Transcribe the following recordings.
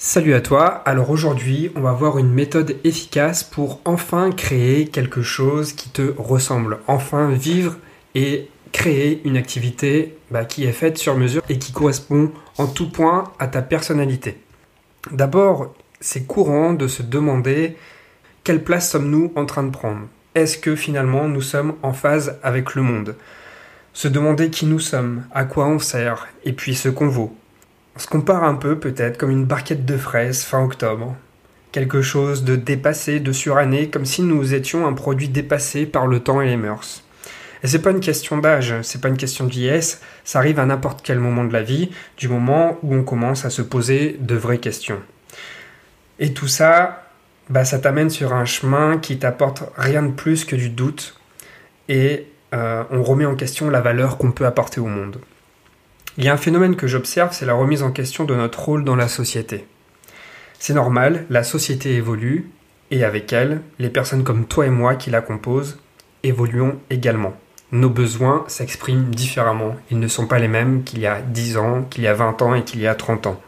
Salut à toi, alors aujourd'hui on va voir une méthode efficace pour enfin créer quelque chose qui te ressemble, enfin vivre et créer une activité bah, qui est faite sur mesure et qui correspond en tout point à ta personnalité. D'abord, c'est courant de se demander quelle place sommes-nous en train de prendre? Est-ce que finalement nous sommes en phase avec le monde? Se demander qui nous sommes, à quoi on sert et puis ce qu'on vaut. On se compare un peu peut-être comme une barquette de fraises fin octobre. Quelque chose de dépassé, de suranné, comme si nous étions un produit dépassé par le temps et les mœurs. Et c'est pas une question d'âge, c'est pas une question de ça arrive à n'importe quel moment de la vie, du moment où on commence à se poser de vraies questions. Et tout ça, bah, ça t'amène sur un chemin qui t'apporte rien de plus que du doute et euh, on remet en question la valeur qu'on peut apporter au monde. Il y a un phénomène que j'observe, c'est la remise en question de notre rôle dans la société. C'est normal, la société évolue, et avec elle, les personnes comme toi et moi qui la composent évoluons également. Nos besoins s'expriment différemment. Ils ne sont pas les mêmes qu'il y a 10 ans, qu'il y a 20 ans et qu'il y a 30 ans.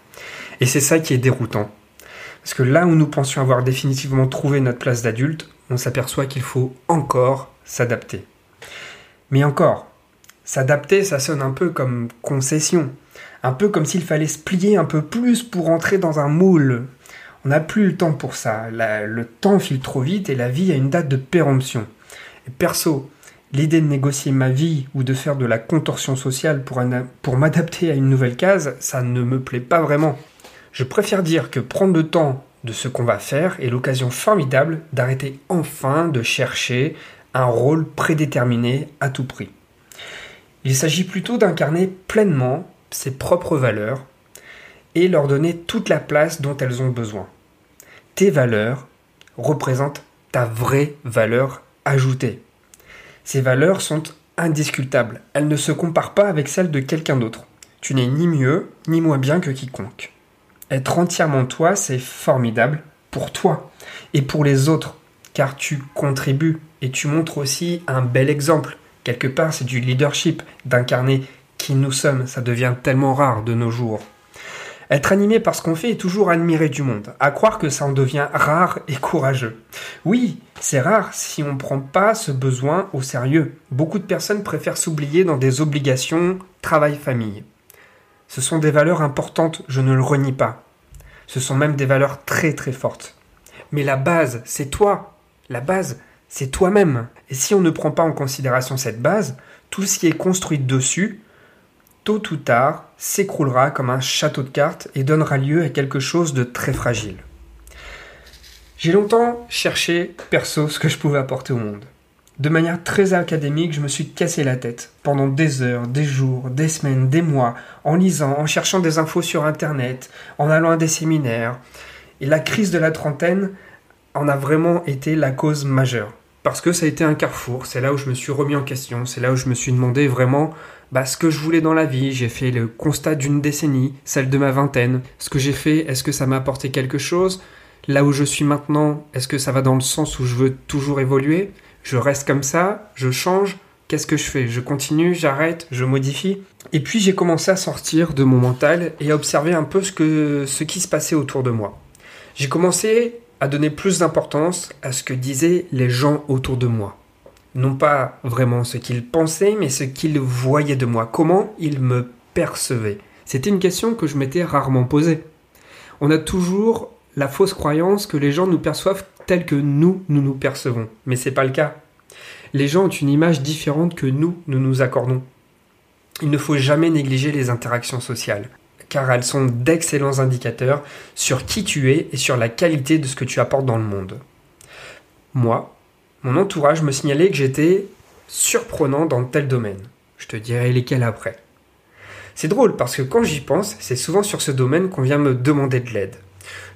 Et c'est ça qui est déroutant. Parce que là où nous pensions avoir définitivement trouvé notre place d'adulte, on s'aperçoit qu'il faut encore s'adapter. Mais encore, S'adapter, ça sonne un peu comme concession. Un peu comme s'il fallait se plier un peu plus pour entrer dans un moule. On n'a plus le temps pour ça. le temps file trop vite et la vie a une date de péremption. Perso, l'idée de négocier ma vie ou de faire de la contorsion sociale pour m'adapter à une nouvelle case, ça ne me plaît pas vraiment. Je préfère dire que prendre le temps de ce qu'on va faire est l'occasion formidable d'arrêter enfin de chercher un rôle prédéterminé à tout prix. Il s'agit plutôt d'incarner pleinement ses propres valeurs et leur donner toute la place dont elles ont besoin. Tes valeurs représentent ta vraie valeur ajoutée. Ces valeurs sont indiscutables, elles ne se comparent pas avec celles de quelqu'un d'autre. Tu n'es ni mieux ni moins bien que quiconque. Être entièrement toi, c'est formidable pour toi et pour les autres, car tu contribues et tu montres aussi un bel exemple Quelque part, c'est du leadership, d'incarner qui nous sommes. Ça devient tellement rare de nos jours. Être animé par ce qu'on fait est toujours admiré du monde. À croire que ça en devient rare et courageux. Oui, c'est rare si on ne prend pas ce besoin au sérieux. Beaucoup de personnes préfèrent s'oublier dans des obligations travail-famille. Ce sont des valeurs importantes, je ne le renie pas. Ce sont même des valeurs très très fortes. Mais la base, c'est toi. La base, c'est toi-même. Et si on ne prend pas en considération cette base, tout ce qui est construit dessus, tôt ou tard, s'écroulera comme un château de cartes et donnera lieu à quelque chose de très fragile. J'ai longtemps cherché, perso, ce que je pouvais apporter au monde. De manière très académique, je me suis cassé la tête pendant des heures, des jours, des semaines, des mois, en lisant, en cherchant des infos sur Internet, en allant à des séminaires. Et la crise de la trentaine en a vraiment été la cause majeure parce que ça a été un carrefour. C'est là où je me suis remis en question. C'est là où je me suis demandé vraiment bah, ce que je voulais dans la vie. J'ai fait le constat d'une décennie, celle de ma vingtaine. Ce que j'ai fait, est-ce que ça m'a apporté quelque chose? Là où je suis maintenant, est-ce que ça va dans le sens où je veux toujours évoluer? Je reste comme ça Je change Qu'est-ce que je fais? Je continue J'arrête Je modifie? Et puis j'ai commencé à sortir de mon mental et à observer un peu ce, qui se passait autour de moi. J'ai commencé à donner plus d'importance à ce que disaient les gens autour de moi. Non pas vraiment ce qu'ils pensaient, mais ce qu'ils voyaient de moi, comment ils me percevaient. C'était une question que je m'étais rarement posée. On a toujours la fausse croyance que les gens nous perçoivent tel que nous, nous nous percevons. Mais c'est pas le cas. Les gens ont une image différente que nous, nous nous accordons. Il ne faut jamais négliger les interactions sociales car elles sont d'excellents indicateurs sur qui tu es et sur la qualité de ce que tu apportes dans le monde. Moi, mon entourage me signalait que j'étais surprenant dans tel domaine. Je te dirai lesquels après. C'est drôle parce que quand j'y pense, c'est souvent sur ce domaine qu'on vient me demander de l'aide.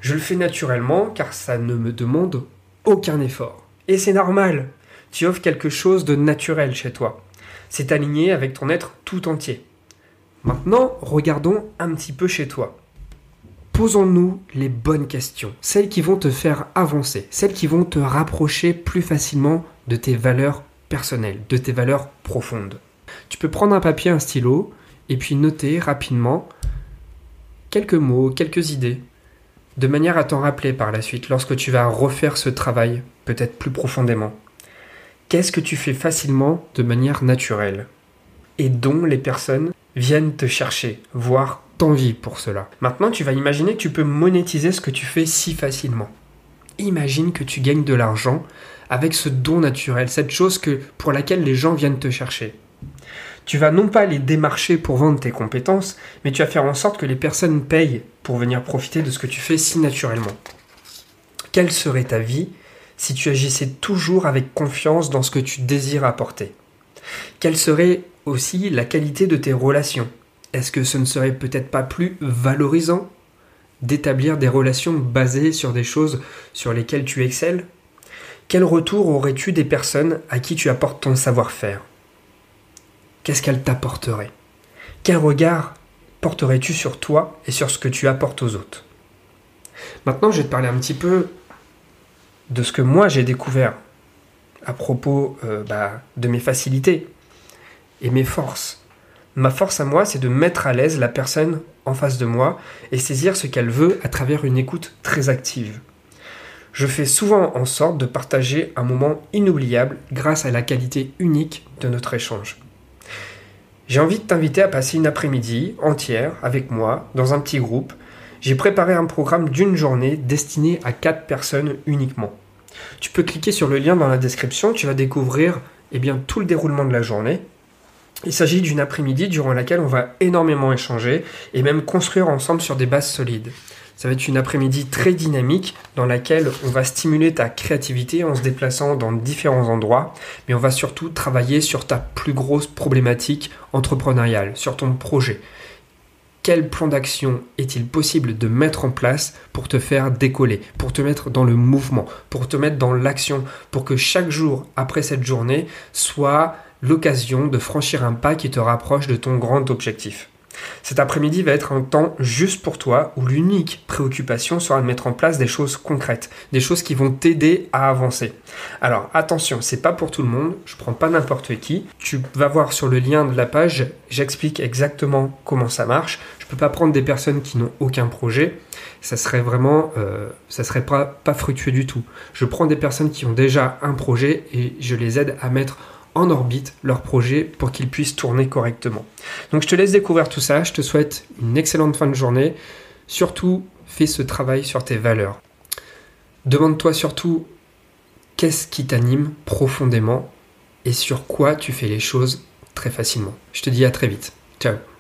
Je le fais naturellement car ça ne me demande aucun effort. Et c'est normal. Tu offres quelque chose de naturel chez toi. C'est aligné avec ton être tout entier. Maintenant, regardons un petit peu chez toi. Posons-nous les bonnes questions, celles qui vont te faire avancer, celles qui vont te rapprocher plus facilement de tes valeurs personnelles, de tes valeurs profondes. Tu peux prendre un papier, un stylo, et puis noter rapidement quelques mots, quelques idées. de manière à t'en rappeler par la suite lorsque tu vas refaire ce travail, peut-être plus profondément. Qu'est-ce que tu fais facilement de manière naturelle? Et dont les personnes viennent te chercher, voire t'envient pour cela. Maintenant, tu vas imaginer que tu peux monétiser ce que tu fais si facilement. Imagine que tu gagnes de l'argent avec ce don naturel, cette chose que, pour laquelle les gens viennent te chercher. Tu vas non pas les démarcher pour vendre tes compétences, mais tu vas faire en sorte que les personnes payent pour venir profiter de ce que tu fais si naturellement. Quelle serait ta vie si tu agissais toujours avec confiance dans ce que tu désires apporter? Quelle serait aussi la qualité de tes relations? Est-ce que ce ne serait peut-être pas plus valorisant d'établir des relations basées sur des choses sur lesquelles tu excelles? Quel retour aurais-tu des personnes à qui tu apportes ton savoir-faire? Qu'est-ce qu'elle t'apporterait Quel regard porterais-tu sur toi et sur ce que tu apportes aux autres? Maintenant, je vais te parler un petit peu de ce que moi j'ai découvert à propos euh, bah, de mes facilités et mes forces. Ma force à moi, c'est de mettre à l'aise la personne en face de moi et saisir ce qu'elle veut à travers une écoute très active. Je fais souvent en sorte de partager un moment inoubliable grâce à la qualité unique de notre échange. J'ai envie de t'inviter à passer une après-midi entière avec moi dans un petit groupe. J'ai préparé un programme d'une journée destiné à 4 personnes uniquement. Tu peux cliquer sur le lien dans la description, tu vas découvrir eh bien, tout le déroulement de la journée. Il s'agit d'une après-midi durant laquelle on va énormément échanger et même construire ensemble sur des bases solides. Ça va être une après-midi très dynamique dans laquelle on va stimuler ta créativité en se déplaçant dans différents endroits, mais on va surtout travailler sur ta plus grosse problématique entrepreneuriale, sur ton projet. Quel plan d'action est-il possible de mettre en place pour te faire décoller, pour te mettre dans le mouvement, pour te mettre dans l'action, pour que chaque jour après cette journée soit l'occasion de franchir un pas qui te rapproche de ton grand objectif? Cet après-midi va être un temps juste pour toi où l'unique préoccupation sera de mettre en place des choses concrètes, des choses qui vont t'aider à avancer. Alors attention, c'est pas pour tout le monde, je prends pas n'importe qui. Tu vas voir sur le lien de la page, j'explique exactement comment ça marche. Je peux pas prendre des personnes qui n'ont aucun projet, ça serait vraiment, euh, ça serait pas, pas fructueux du tout. Je prends des personnes qui ont déjà un projet et je les aide à mettre en orbite leur projet pour qu'ils puissent tourner correctement. Donc je te laisse découvrir tout ça, je te souhaite une excellente fin de journée. Surtout, fais ce travail sur tes valeurs. Demande-toi surtout qu'est-ce qui t'anime profondément et sur quoi tu fais les choses très facilement. Je te dis à très vite. Ciao